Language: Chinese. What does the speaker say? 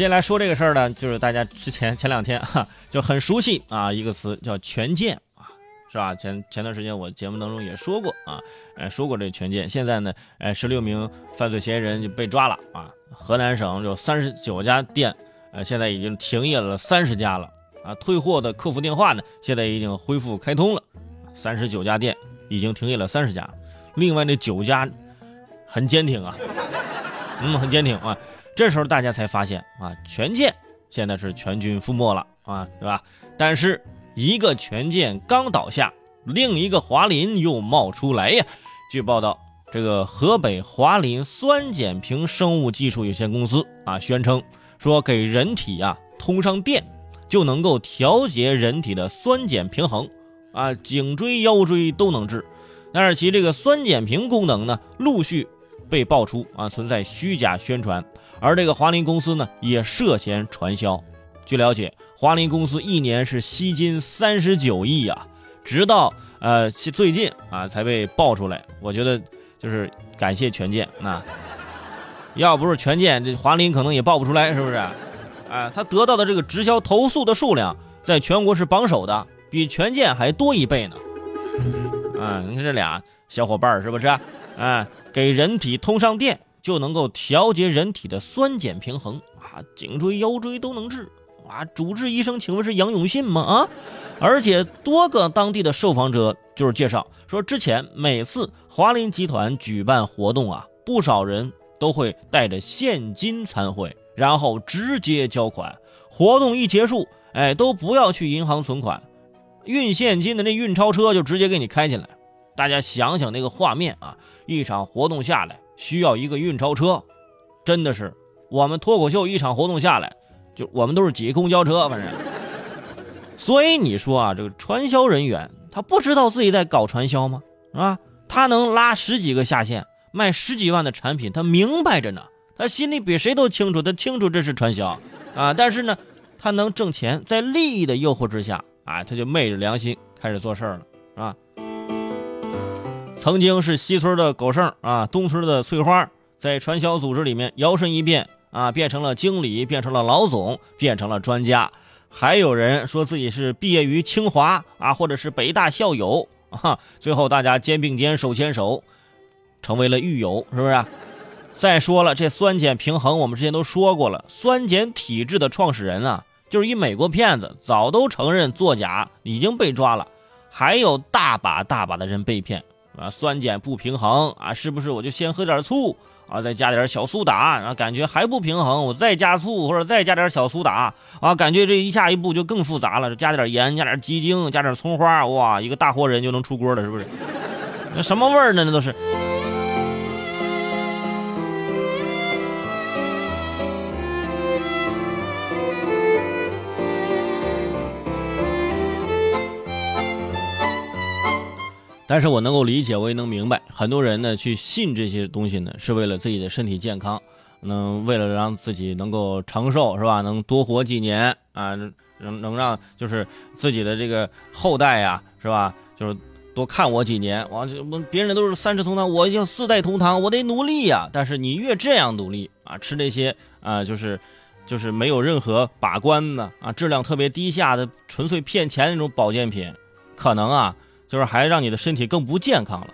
接下来说这个事儿呢，就是大家之前前两天哈就很熟悉啊，一个词叫权健啊，是吧？前前段时间我节目当中也说过啊，呃，说过这权健。现在呢，呃，十六名犯罪嫌疑人就被抓了啊。河南省有三十九家店，呃，现在已经停业了三十家了啊。退货的客服电话呢，现在已经恢复开通了，三十九家店已经停业了三十家，另外那九家很坚挺啊，嗯，很坚挺啊。这时候大家才发现啊，权健现在是全军覆没了啊，对吧？但是一个权健刚倒下，另一个华林又冒出来呀。据报道，这个河北华林酸碱平生物技术有限公司啊，宣称说给人体啊通上电，就能够调节人体的酸碱平衡啊，颈椎腰椎都能治。但是其这个酸碱平功能呢，陆续被爆出啊存在虚假宣传。而这个华林公司呢，也涉嫌传销。据了解，华林公司一年是吸金三十九亿呀，直到呃最近啊才被爆出来。我觉得就是感谢权健啊，要不是权健，这华林可能也爆不出来，是不是？啊，他得到的这个直销投诉的数量在全国是榜首的，比权健还多一倍呢。啊，你看这俩小伙伴是不是？啊，给人体通上电。就能够调节人体的酸碱平衡啊，颈椎腰椎都能治啊！主治医生，请问是杨永信吗？啊！而且多个当地的受访者就是介绍说，之前每次华林集团举办活动啊，不少人都会带着现金参会，然后直接交款。活动一结束，哎，都不要去银行存款，运现金的那运钞车就直接给你开进来。大家想想那个画面啊，一场活动下来。需要一个运钞车，真的是我们脱口秀一场活动下来，就我们都是挤公交车，反正。所以你说啊，这个传销人员他不知道自己在搞传销吗？啊，他能拉十几个下线，卖十几万的产品，他明白着呢，他心里比谁都清楚，他清楚这是传销啊。但是呢，他能挣钱，在利益的诱惑之下啊，他就昧着良心开始做事儿了，是吧？曾经是西村的狗剩啊，东村的翠花，在传销组织里面摇身一变啊，变成了经理，变成了老总，变成了专家。还有人说自己是毕业于清华啊，或者是北大校友 啊。最后大家肩并肩，手牵手，成为了狱友，是不是？再说了，这酸碱平衡，我们之前都说过了，酸碱体质的创始人啊，就是一美国骗子，早都承认作假，已经被抓了，还有大把大把的人被骗。啊，酸碱不平衡啊，是不是我就先喝点醋啊，再加点小苏打，啊感觉还不平衡，我再加醋或者再加点小苏打啊，感觉这一下一步就更复杂了，加点盐，加点鸡精，加点葱花，哇，一个大活人就能出锅了，是不是？那什么味儿呢？那都是。但是我能够理解，我也能明白，很多人呢去信这些东西呢，是为了自己的身体健康，能为了让自己能够长寿，是吧？能多活几年啊，能能让就是自己的这个后代呀，是吧？就是多看我几年，我这别人都是三世同堂，我要四代同堂，我得努力呀。但是你越这样努力啊，吃这些啊，就是就是没有任何把关的啊，质量特别低下的，纯粹骗钱那种保健品，可能啊。就是还让你的身体更不健康了。